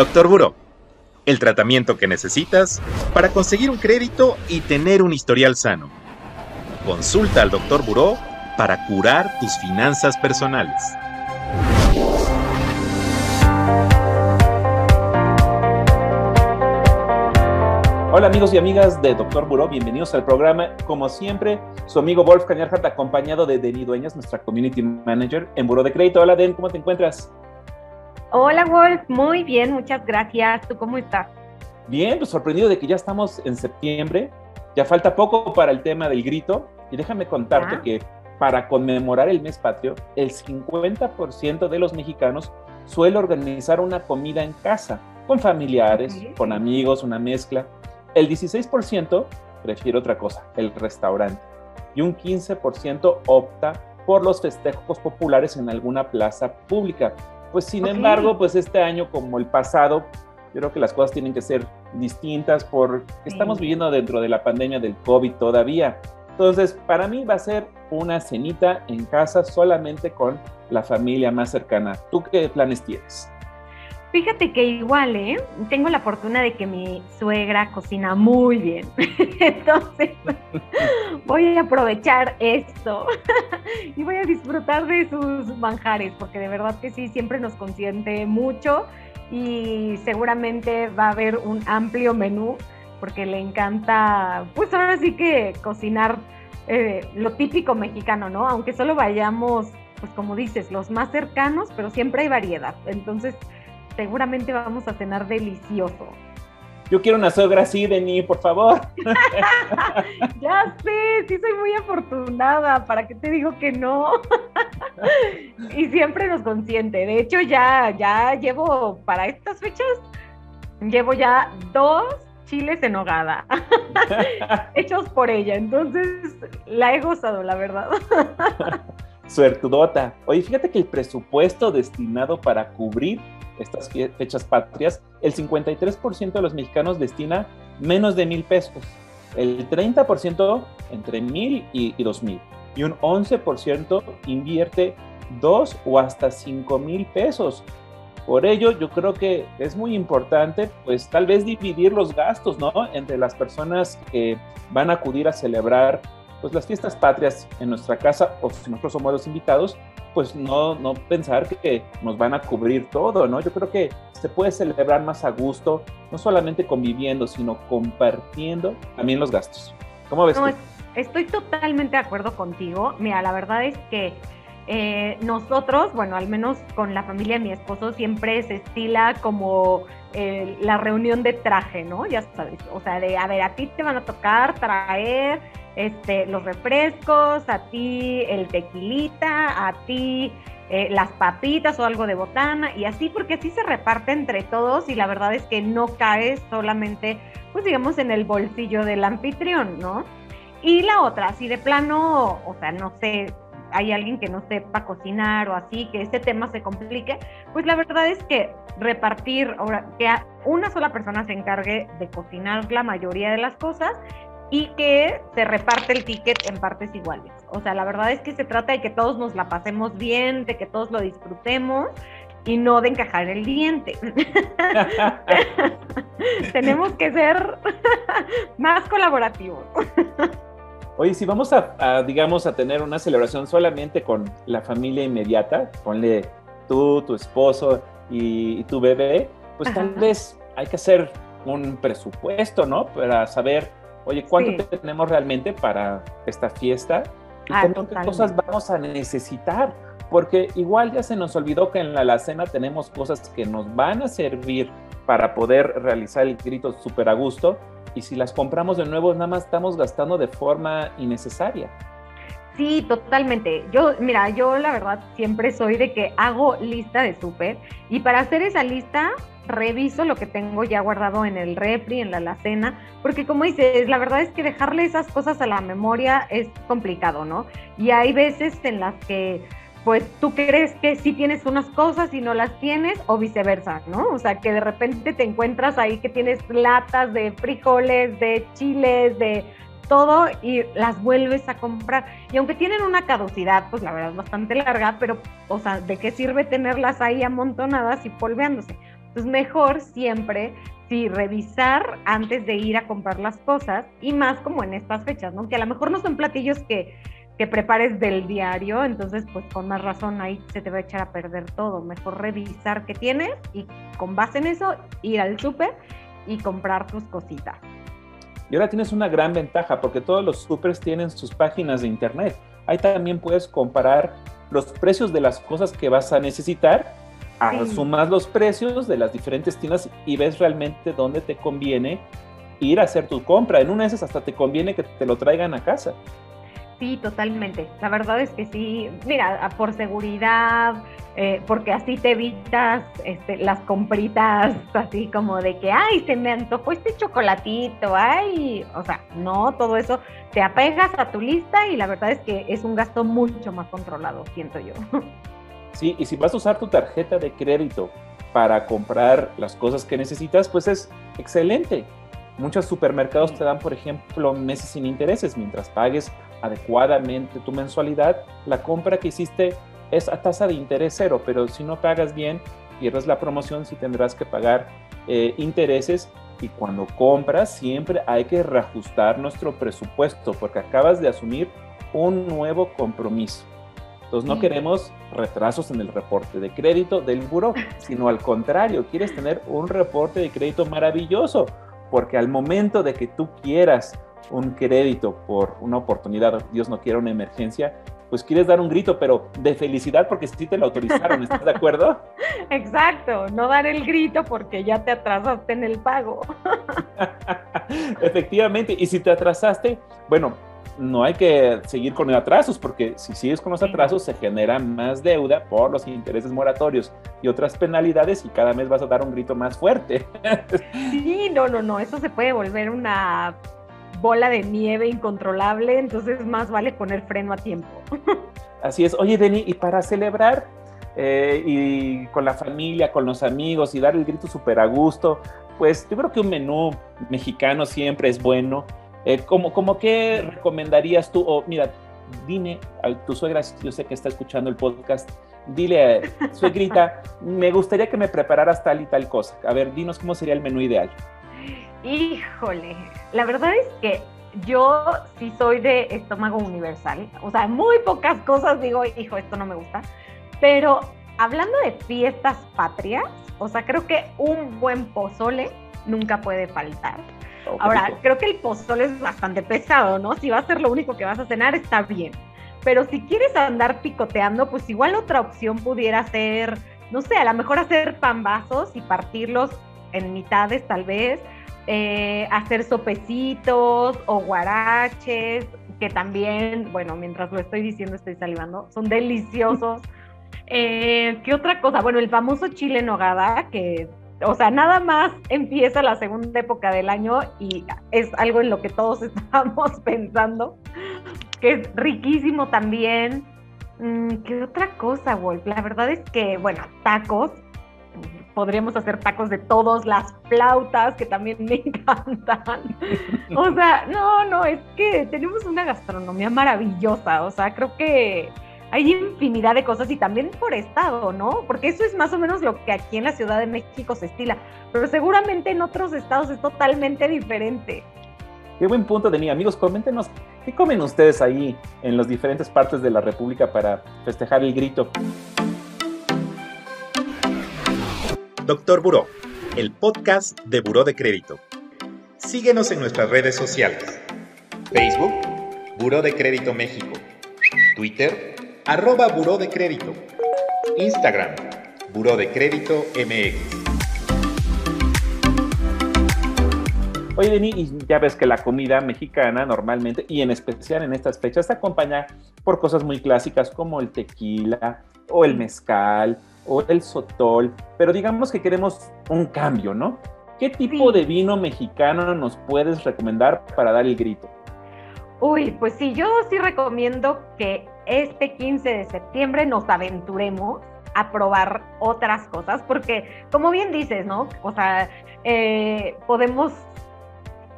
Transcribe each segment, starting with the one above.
Doctor Buró, el tratamiento que necesitas para conseguir un crédito y tener un historial sano. Consulta al Doctor Buró para curar tus finanzas personales. Hola amigos y amigas de Doctor Buró, bienvenidos al programa. Como siempre, su amigo Wolf Cañarhat acompañado de Deni Dueñas, nuestra Community Manager en Buró de Crédito. Hola Den, ¿cómo te encuentras? Hola Wolf, muy bien, muchas gracias. ¿Tú cómo estás? Bien, pues sorprendido de que ya estamos en septiembre, ya falta poco para el tema del grito y déjame contarte que para conmemorar el mes patrio, el 50% de los mexicanos suele organizar una comida en casa, con familiares, con amigos, una mezcla. El 16% prefiere otra cosa, el restaurante. Y un 15% opta por los festejos populares en alguna plaza pública. Pues sin embargo, pues este año como el pasado, yo creo que las cosas tienen que ser distintas porque estamos viviendo dentro de la pandemia del COVID todavía. Entonces, para mí va a ser una cenita en casa solamente con la familia más cercana. ¿Tú qué planes tienes? Fíjate que igual, ¿eh? Tengo la fortuna de que mi suegra cocina muy bien. Entonces, voy a aprovechar esto y voy a disfrutar de sus manjares, porque de verdad que sí, siempre nos consiente mucho y seguramente va a haber un amplio menú, porque le encanta, pues ahora sí que cocinar eh, lo típico mexicano, ¿no? Aunque solo vayamos, pues como dices, los más cercanos, pero siempre hay variedad. Entonces, seguramente vamos a cenar delicioso. Yo quiero una suegra así, Deni, por favor. ya sé, sí soy muy afortunada, ¿para qué te digo que no? y siempre nos consiente. De hecho, ya, ya llevo para estas fechas, llevo ya dos chiles en hogada, hechos por ella. Entonces, la he gozado, la verdad. Suertudota. Oye, fíjate que el presupuesto destinado para cubrir estas fechas patrias, el 53% de los mexicanos destina menos de mil pesos, el 30% entre mil y, dos mil, y un 11% invierte dos o hasta cinco mil pesos. Por ello, yo creo que es muy importante, pues tal vez dividir los gastos, ¿no? Entre las personas que van a acudir a celebrar pues las fiestas patrias en nuestra casa o si nosotros somos los invitados, pues no, no pensar que nos van a cubrir todo, ¿no? Yo creo que se puede celebrar más a gusto, no solamente conviviendo, sino compartiendo también los gastos. ¿Cómo ves? estoy totalmente de acuerdo contigo. Mira, la verdad es que eh, nosotros, bueno, al menos con la familia de mi esposo, siempre se estila como la reunión de traje, ¿no? Ya sabes, o sea, de, a ver, a ti te van a tocar traer este, los refrescos, a ti el tequilita, a ti eh, las papitas o algo de botana y así, porque así se reparte entre todos y la verdad es que no cae solamente, pues digamos, en el bolsillo del anfitrión, ¿no? Y la otra, así de plano, o sea, no sé, hay alguien que no sepa cocinar o así, que ese tema se complique, pues la verdad es que repartir, que una sola persona se encargue de cocinar la mayoría de las cosas y que se reparte el ticket en partes iguales. O sea, la verdad es que se trata de que todos nos la pasemos bien, de que todos lo disfrutemos y no de encajar el diente. Tenemos que ser más colaborativos. Oye, si vamos a, digamos, a tener una celebración solamente con la familia inmediata, ponle tú, tu esposo y, tu bebé, pues tal vez hay que hacer un presupuesto, ¿no? Para saber Oye, ¿cuánto tenemos realmente para esta fiesta? ¿Y ah, qué cosas vamos a necesitar? Porque igual ya se nos olvidó que en la alacena tenemos cosas que nos van a servir para poder realizar el grito súper a gusto. Y si las compramos de nuevo, nada más estamos gastando de forma innecesaria. Sí, totalmente. Yo, mira, yo la verdad siempre soy de que hago lista de súper y para hacer esa lista reviso lo que tengo ya guardado en el refri, en la alacena, porque como dices, la verdad es que dejarle esas cosas a la memoria es complicado, ¿no? Y hay veces en las que pues tú crees que sí tienes unas cosas y no las tienes o viceversa, ¿no? O sea, que de repente te encuentras ahí que tienes latas de frijoles, de chiles, de todo y las vuelves a comprar. Y aunque tienen una caducidad, pues la verdad es bastante larga, pero, o sea, ¿de qué sirve tenerlas ahí amontonadas y polveándose? Entonces, mejor siempre sí, revisar antes de ir a comprar las cosas y más como en estas fechas, ¿no? Que a lo mejor no son platillos que, que prepares del diario, entonces pues con más razón ahí se te va a echar a perder todo. Mejor revisar qué tienes y con base en eso ir al súper y comprar tus cositas. Y ahora tienes una gran ventaja porque todos los supers tienen sus páginas de internet. Ahí también puedes comparar los precios de las cosas que vas a necesitar, sumas los precios de las diferentes tiendas y ves realmente dónde te conviene ir a hacer tu compra. En una de esas hasta te conviene que te lo traigan a casa. Sí, totalmente. La verdad es que sí. Mira, por seguridad, eh, porque así te evitas este, las compritas así como de que, ay, se me antojó este chocolatito, ay, o sea, no, todo eso, te apegas a tu lista y la verdad es que es un gasto mucho más controlado, siento yo. Sí, y si vas a usar tu tarjeta de crédito para comprar las cosas que necesitas, pues es excelente. Muchos supermercados te dan, por ejemplo, meses sin intereses. Mientras pagues adecuadamente tu mensualidad, la compra que hiciste es a tasa de interés cero, pero si no pagas bien, pierdes la promoción si tendrás que pagar eh, intereses y cuando compras siempre hay que reajustar nuestro presupuesto porque acabas de asumir un nuevo compromiso. Entonces no queremos retrasos en el reporte de crédito del buro, sino al contrario, quieres tener un reporte de crédito maravilloso, porque al momento de que tú quieras un crédito por una oportunidad, Dios no quiera una emergencia, pues quieres dar un grito, pero de felicidad porque sí te lo autorizaron, ¿estás de acuerdo? Exacto, no dar el grito porque ya te atrasaste en el pago. Efectivamente, y si te atrasaste, bueno, no hay que seguir con los atrasos, porque si sigues con los atrasos se genera más deuda por los intereses moratorios y otras penalidades y cada mes vas a dar un grito más fuerte. Sí, no, no, no, eso se puede volver una bola de nieve incontrolable, entonces más vale poner freno a tiempo. Así es. Oye, Denny, y para celebrar eh, y con la familia, con los amigos y dar el grito súper a gusto, pues yo creo que un menú mexicano siempre es bueno. Eh, ¿cómo, ¿Cómo qué recomendarías tú? O mira, dime a tu suegra, yo sé que está escuchando el podcast, dile, suegrita, me gustaría que me prepararas tal y tal cosa. A ver, dinos cómo sería el menú ideal. Híjole, la verdad es que yo sí soy de estómago universal. O sea, muy pocas cosas digo, hijo, esto no me gusta. Pero hablando de fiestas patrias, o sea, creo que un buen pozole nunca puede faltar. Oh, Ahora, creo que el pozole es bastante pesado, ¿no? Si va a ser lo único que vas a cenar, está bien. Pero si quieres andar picoteando, pues igual otra opción pudiera ser, no sé, a lo mejor hacer pambazos y partirlos en mitades tal vez eh, hacer sopecitos o guaraches, que también, bueno, mientras lo estoy diciendo estoy salivando, son deliciosos. Eh, ¿Qué otra cosa? Bueno, el famoso chile nogada, que, o sea, nada más empieza la segunda época del año y es algo en lo que todos estamos pensando, que es riquísimo también. Mm, ¿Qué otra cosa, Wolf? La verdad es que, bueno, tacos, podríamos hacer tacos de todos, las flautas que también me encantan. O sea, no, no, es que tenemos una gastronomía maravillosa, o sea, creo que hay infinidad de cosas y también por estado, ¿no? Porque eso es más o menos lo que aquí en la Ciudad de México se estila, pero seguramente en otros estados es totalmente diferente. Qué buen punto, Denis. Amigos, coméntenos, ¿qué comen ustedes ahí en las diferentes partes de la República para festejar el grito? Doctor Buró, el podcast de Buró de Crédito. Síguenos en nuestras redes sociales. Facebook, Buró de Crédito México. Twitter, arroba Buró de Crédito. Instagram, Buró de Crédito MX. Oye, Denis, ya ves que la comida mexicana normalmente, y en especial en estas fechas, se acompaña por cosas muy clásicas como el tequila o el mezcal o el sotol, pero digamos que queremos un cambio, ¿no? ¿Qué tipo de vino mexicano nos puedes recomendar para dar el grito? Uy, pues sí, yo sí recomiendo que este 15 de septiembre nos aventuremos a probar otras cosas, porque como bien dices, ¿no? O sea, eh, podemos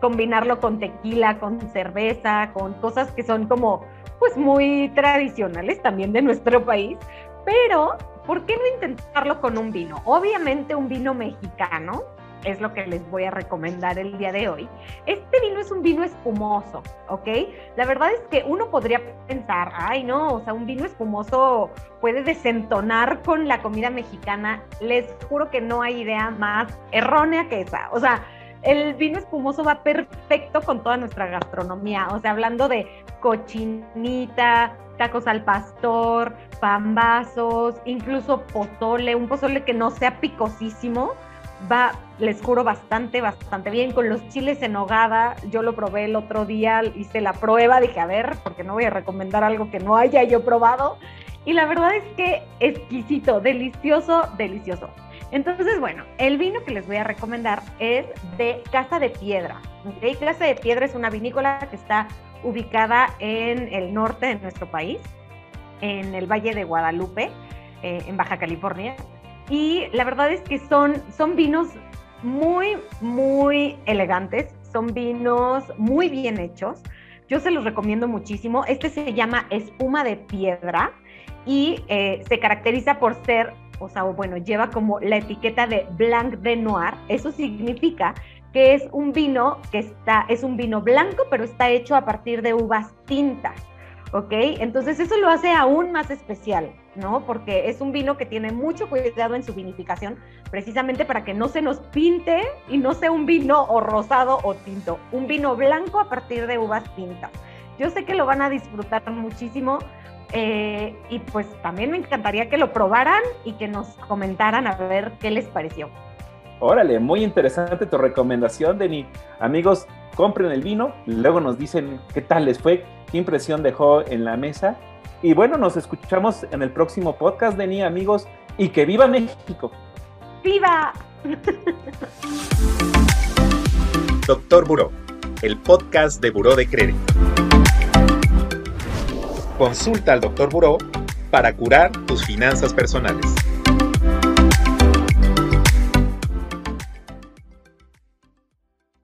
combinarlo con tequila, con cerveza, con cosas que son como, pues muy tradicionales también de nuestro país, pero ¿por qué no intentarlo con un vino? Obviamente un vino mexicano, es lo que les voy a recomendar el día de hoy. Este vino es un vino espumoso, ¿ok? La verdad es que uno podría pensar, ay no, o sea, un vino espumoso puede desentonar con la comida mexicana. Les juro que no hay idea más errónea que esa. O sea, el vino espumoso va perfecto con toda nuestra gastronomía. O sea, hablando de cochinita, tacos al pastor, pambazos, incluso pozole, un pozole que no sea picosísimo va, les juro, bastante, bastante bien. Con los chiles en hogada, yo lo probé el otro día, hice la prueba, dije, a ver, porque no voy a recomendar algo que no haya yo probado. Y la verdad es que exquisito, delicioso, delicioso. Entonces, bueno, el vino que les voy a recomendar es de Casa de Piedra. Casa de Piedra es una vinícola que está ubicada en el norte de nuestro país, en el Valle de Guadalupe, eh, en Baja California y la verdad es que son, son vinos muy, muy elegantes, son vinos muy bien hechos. Yo se los recomiendo muchísimo. Este se llama espuma de piedra y eh, se caracteriza por ser, o sea, bueno, lleva como la etiqueta de Blanc de Noir. Eso significa que es un vino que está, es un vino blanco, pero está hecho a partir de uvas tintas. ¿ok? Entonces eso lo hace aún más especial, ¿no? Porque es un vino que tiene mucho cuidado en su vinificación, precisamente para que no se nos pinte y no sea un vino o rosado o tinto, un vino blanco a partir de uvas tintas. Yo sé que lo van a disfrutar muchísimo eh, y pues también me encantaría que lo probaran y que nos comentaran a ver qué les pareció. Órale, muy interesante tu recomendación, Denis. Amigos, compren el vino, luego nos dicen qué tal les fue, qué impresión dejó en la mesa. Y bueno, nos escuchamos en el próximo podcast, Denis, amigos, y que viva México. ¡Viva! Doctor Buró, el podcast de Buró de Crédito. Consulta al Doctor Buró para curar tus finanzas personales.